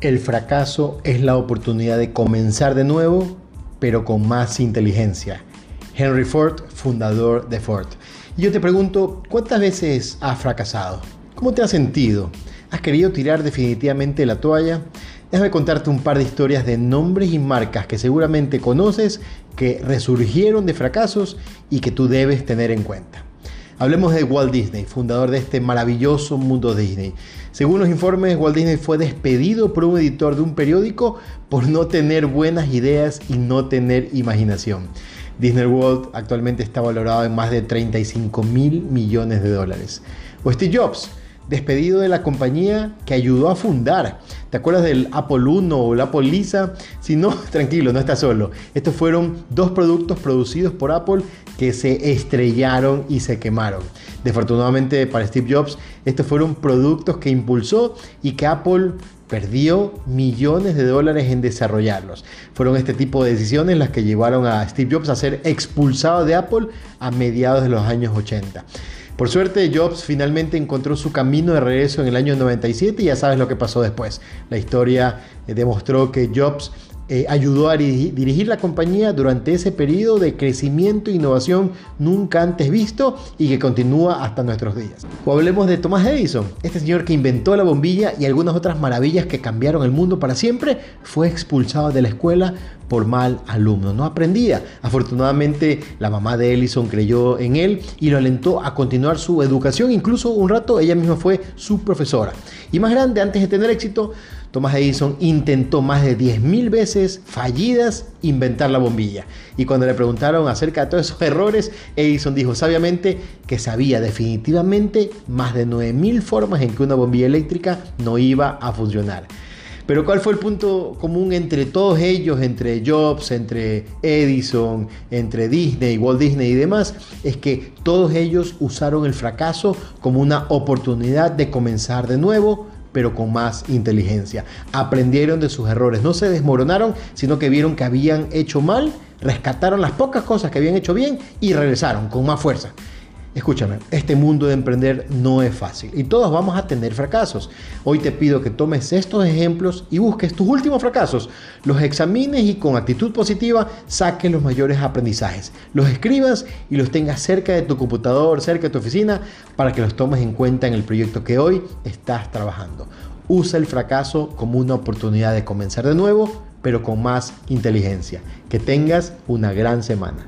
El fracaso es la oportunidad de comenzar de nuevo, pero con más inteligencia. Henry Ford, fundador de Ford. Y yo te pregunto, ¿cuántas veces has fracasado? ¿Cómo te has sentido? ¿Has querido tirar definitivamente la toalla? Déjame contarte un par de historias de nombres y marcas que seguramente conoces, que resurgieron de fracasos y que tú debes tener en cuenta. Hablemos de Walt Disney, fundador de este maravilloso mundo Disney. Según los informes, Walt Disney fue despedido por un editor de un periódico por no tener buenas ideas y no tener imaginación. Disney World actualmente está valorado en más de 35 mil millones de dólares. O Steve Jobs, despedido de la compañía que ayudó a fundar. ¿Te acuerdas del Apple 1 o el Apple Lisa? Si no, tranquilo, no estás solo. Estos fueron dos productos producidos por Apple que se estrellaron y se quemaron. Desafortunadamente para Steve Jobs, estos fueron productos que impulsó y que Apple perdió millones de dólares en desarrollarlos. Fueron este tipo de decisiones las que llevaron a Steve Jobs a ser expulsado de Apple a mediados de los años 80. Por suerte, Jobs finalmente encontró su camino de regreso en el año 97 y ya sabes lo que pasó después. La historia eh, demostró que Jobs eh, ayudó a dirigir la compañía durante ese periodo de crecimiento e innovación nunca antes visto y que continúa hasta nuestros días. O hablemos de Thomas Edison, este señor que inventó la bombilla y algunas otras maravillas que cambiaron el mundo para siempre, fue expulsado de la escuela por mal alumno, no aprendía. Afortunadamente la mamá de Edison creyó en él y lo alentó a continuar su educación, incluso un rato ella misma fue su profesora. Y más grande, antes de tener éxito, Thomas Edison intentó más de 10.000 veces fallidas inventar la bombilla. Y cuando le preguntaron acerca de todos esos errores, Edison dijo sabiamente que sabía definitivamente más de 9.000 formas en que una bombilla eléctrica no iba a funcionar. Pero ¿cuál fue el punto común entre todos ellos, entre Jobs, entre Edison, entre Disney, Walt Disney y demás? Es que todos ellos usaron el fracaso como una oportunidad de comenzar de nuevo, pero con más inteligencia. Aprendieron de sus errores, no se desmoronaron, sino que vieron que habían hecho mal, rescataron las pocas cosas que habían hecho bien y regresaron con más fuerza. Escúchame, este mundo de emprender no es fácil y todos vamos a tener fracasos. Hoy te pido que tomes estos ejemplos y busques tus últimos fracasos, los examines y con actitud positiva saques los mayores aprendizajes, los escribas y los tengas cerca de tu computador, cerca de tu oficina, para que los tomes en cuenta en el proyecto que hoy estás trabajando. Usa el fracaso como una oportunidad de comenzar de nuevo, pero con más inteligencia. Que tengas una gran semana.